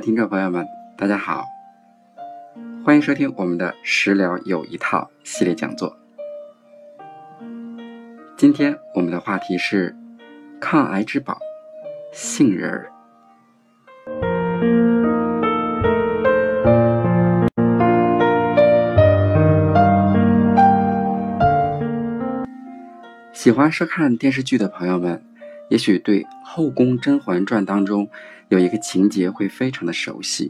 听众朋友们，大家好，欢迎收听我们的食疗有一套系列讲座。今天我们的话题是抗癌之宝——杏仁儿。喜欢收看电视剧的朋友们，也许对《后宫甄嬛传》当中。有一个情节会非常的熟悉。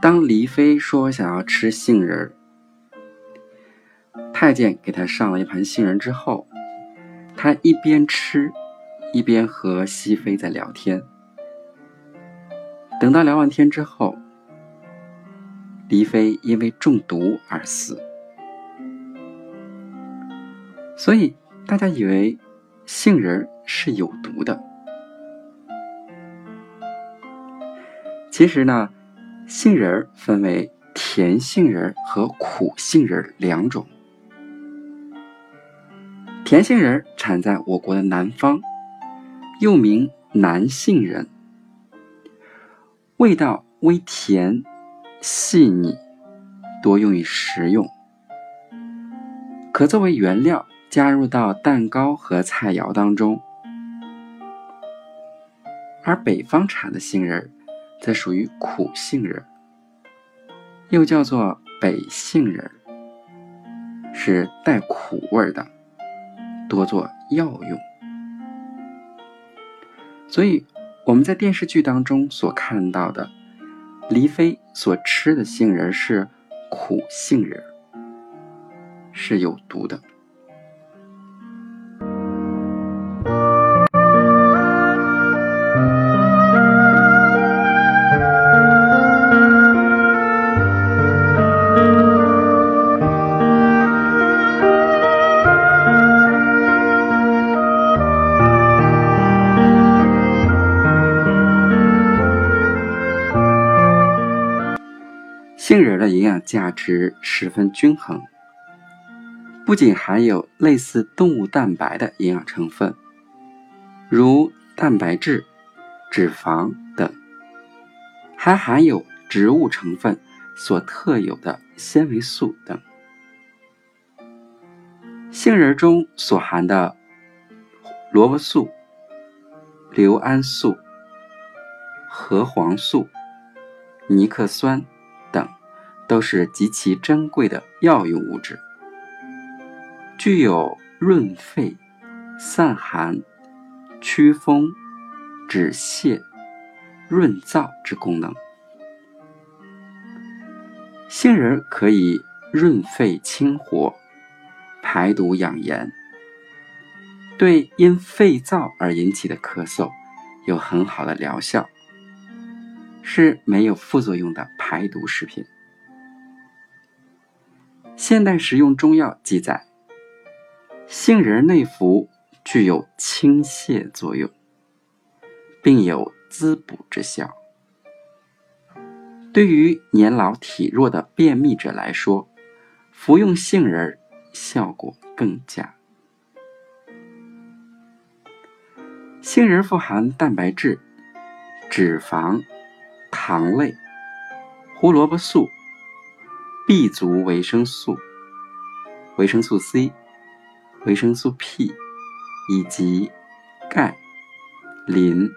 当黎妃说想要吃杏仁儿，太监给她上了一盘杏仁之后，她一边吃，一边和熹妃在聊天。等到聊完天之后，黎妃因为中毒而死。所以大家以为杏仁是有毒的。其实呢，杏仁分为甜杏仁和苦杏仁两种。甜杏仁产在我国的南方，又名南杏仁，味道微甜、细腻，多用于食用，可作为原料加入到蛋糕和菜肴当中。而北方产的杏仁。则属于苦杏仁，又叫做北杏仁，是带苦味的，多做药用。所以我们在电视剧当中所看到的，黎妃所吃的杏仁是苦杏仁，是有毒的。杏仁的营养价值十分均衡，不仅含有类似动物蛋白的营养成分，如蛋白质、脂肪等，还含有植物成分所特有的纤维素等。杏仁中所含的萝卜素、硫胺素、核黄素、尼克酸。都是极其珍贵的药用物质，具有润肺、散寒、祛风、止泻、润燥之功能。杏仁可以润肺清火、排毒养颜，对因肺燥而引起的咳嗽有很好的疗效，是没有副作用的排毒食品。现代食用中药记载，杏仁内服具有清泻作用，并有滋补之效。对于年老体弱的便秘者来说，服用杏仁效果更佳。杏仁富含蛋白质、脂肪、糖类、胡萝卜素。B 族维生素、维生素 C、维生素 P 以及钙、磷、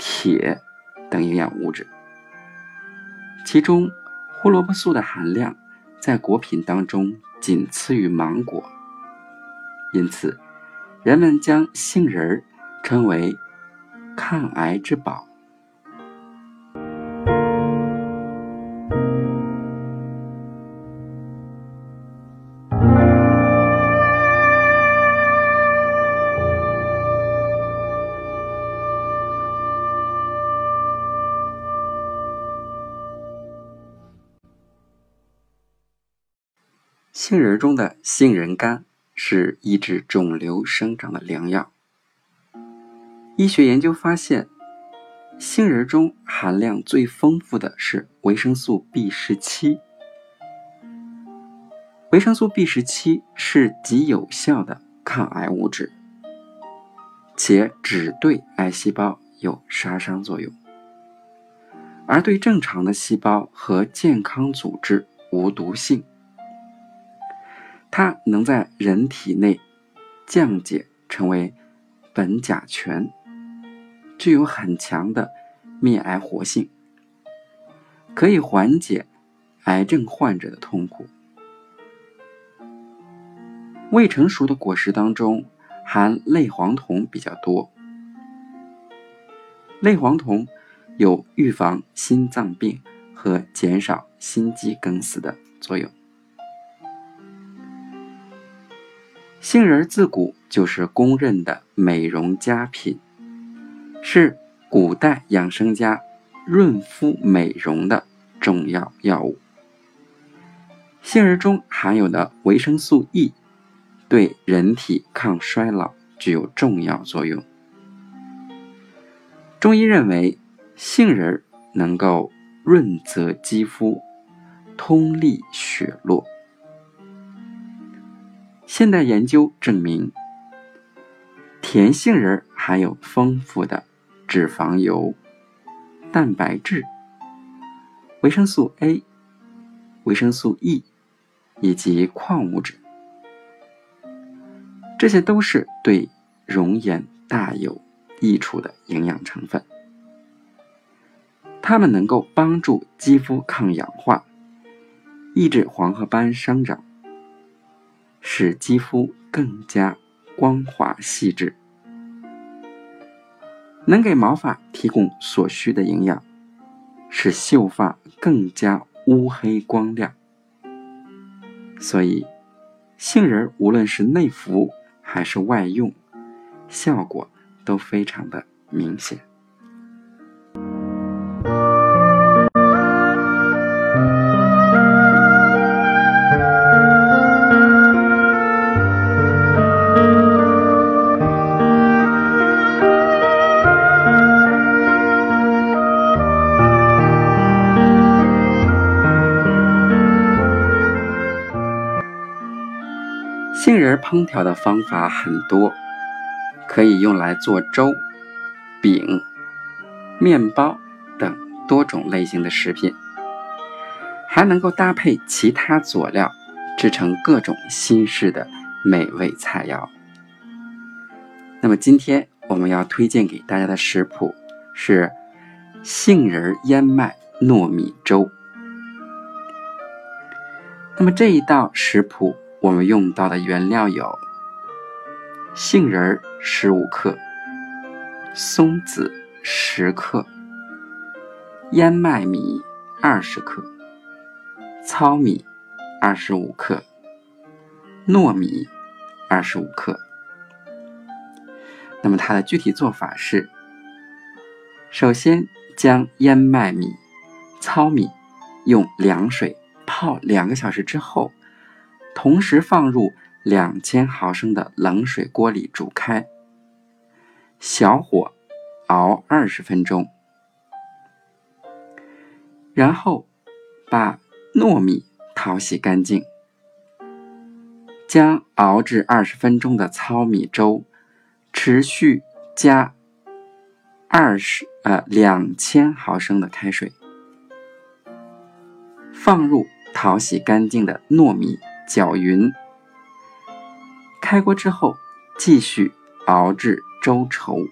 铁等营养物质，其中胡萝卜素的含量在果品当中仅次于芒果，因此人们将杏仁儿称为抗癌之宝。杏仁中的杏仁苷是抑制肿瘤生长的良药。医学研究发现，杏仁中含量最丰富的是维生素 B 十七。维生素 B 十七是极有效的抗癌物质，且只对癌细胞有杀伤作用。而对正常的细胞和健康组织无毒性。它能在人体内降解成为苯甲醛，具有很强的灭癌活性，可以缓解癌症患者的痛苦。未成熟的果实当中含类黄酮比较多，类黄酮有预防心脏病和减少心肌梗死的作用。杏仁自古就是公认的美容佳品，是古代养生家润肤美容的重要药物。杏仁中含有的维生素 E，对人体抗衰老具有重要作用。中医认为，杏仁能够润泽肌肤，通利血络。现代研究证明，甜杏仁含有丰富的脂肪油、蛋白质、维生素 A、维生素 E 以及矿物质，这些都是对容颜大有益处的营养成分。它们能够帮助肌肤抗氧化，抑制黄褐斑生长。使肌肤更加光滑细致，能给毛发提供所需的营养，使秀发更加乌黑光亮。所以，杏仁无论是内服还是外用，效果都非常的明显。烹调的方法很多，可以用来做粥、饼、面包等多种类型的食品，还能够搭配其他佐料，制成各种新式的美味菜肴。那么今天我们要推荐给大家的食谱是杏仁燕麦糯米粥。那么这一道食谱。我们用到的原料有杏仁十五克、松子十克、燕麦米二十克、糙米二十五克、糯米二十五克。那么它的具体做法是：首先将燕麦米、糙米用凉水泡两个小时之后。同时放入两千毫升的冷水锅里煮开，小火熬二十分钟，然后把糯米淘洗干净，将熬制二十分钟的糙米粥持续加二十呃两千毫升的开水，放入淘洗干净的糯米。搅匀，开锅之后继续熬至粥稠，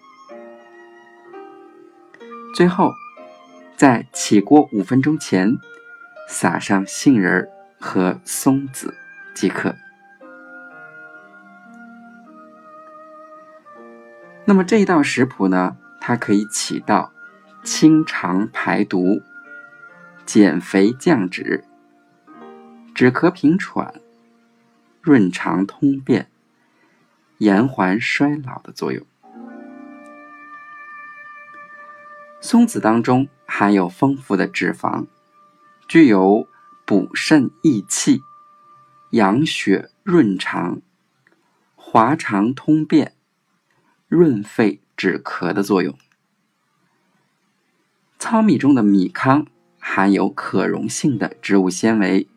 最后在起锅五分钟前撒上杏仁和松子即可。那么这一道食谱呢，它可以起到清肠排毒、减肥降脂。止咳平喘、润肠通便、延缓衰老的作用。松子当中含有丰富的脂肪，具有补肾益气、养血润肠、滑肠通便、润肺止咳的作用。糙米中的米糠含有可溶性的植物纤维。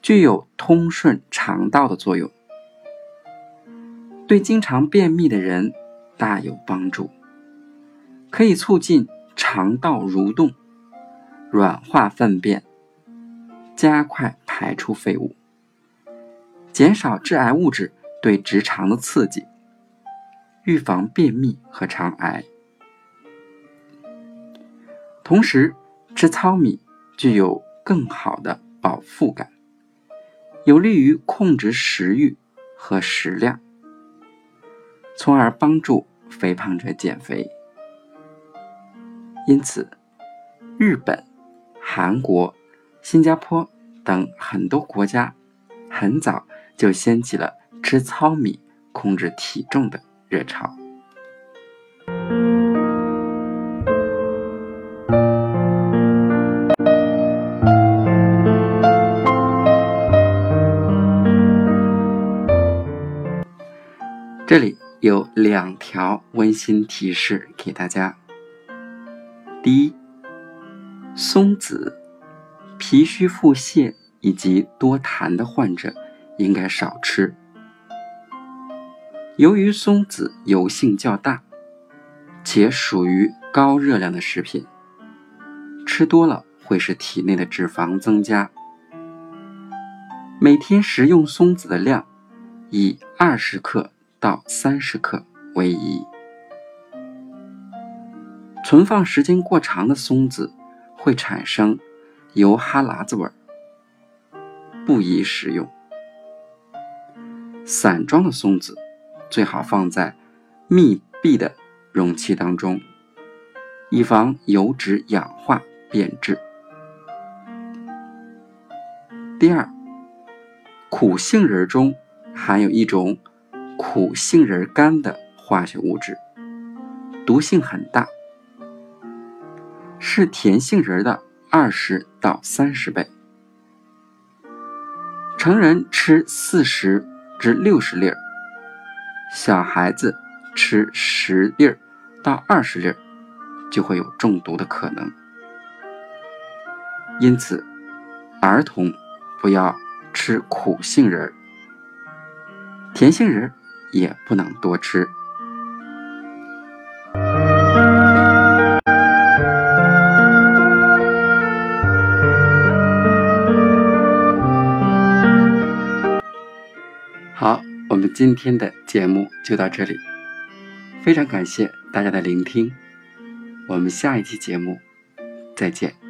具有通顺肠道的作用，对经常便秘的人大有帮助，可以促进肠道蠕动，软化粪便，加快排出废物，减少致癌物质对直肠的刺激，预防便秘和肠癌。同时，吃糙米具有更好的饱腹感，有利于控制食欲和食量，从而帮助肥胖者减肥。因此，日本、韩国、新加坡等很多国家很早就掀起了吃糙米控制体重的热潮。有两条温馨提示给大家。第一，松子，脾虚腹泻以及多痰的患者应该少吃。由于松子油性较大，且属于高热量的食品，吃多了会使体内的脂肪增加。每天食用松子的量以二十克到三十克为宜。存放时间过长的松子会产生油哈喇子味儿，不宜食用。散装的松子最好放在密闭的容器当中，以防油脂氧化变质。第二，苦杏仁中含有一种苦杏仁苷的化学物质，毒性很大。是甜杏仁的二十到三十倍。成人吃四十至六十粒儿，小孩子吃十粒儿到二十粒儿，就会有中毒的可能。因此，儿童不要吃苦杏仁儿，甜杏仁儿也不能多吃。好，我们今天的节目就到这里，非常感谢大家的聆听，我们下一期节目再见。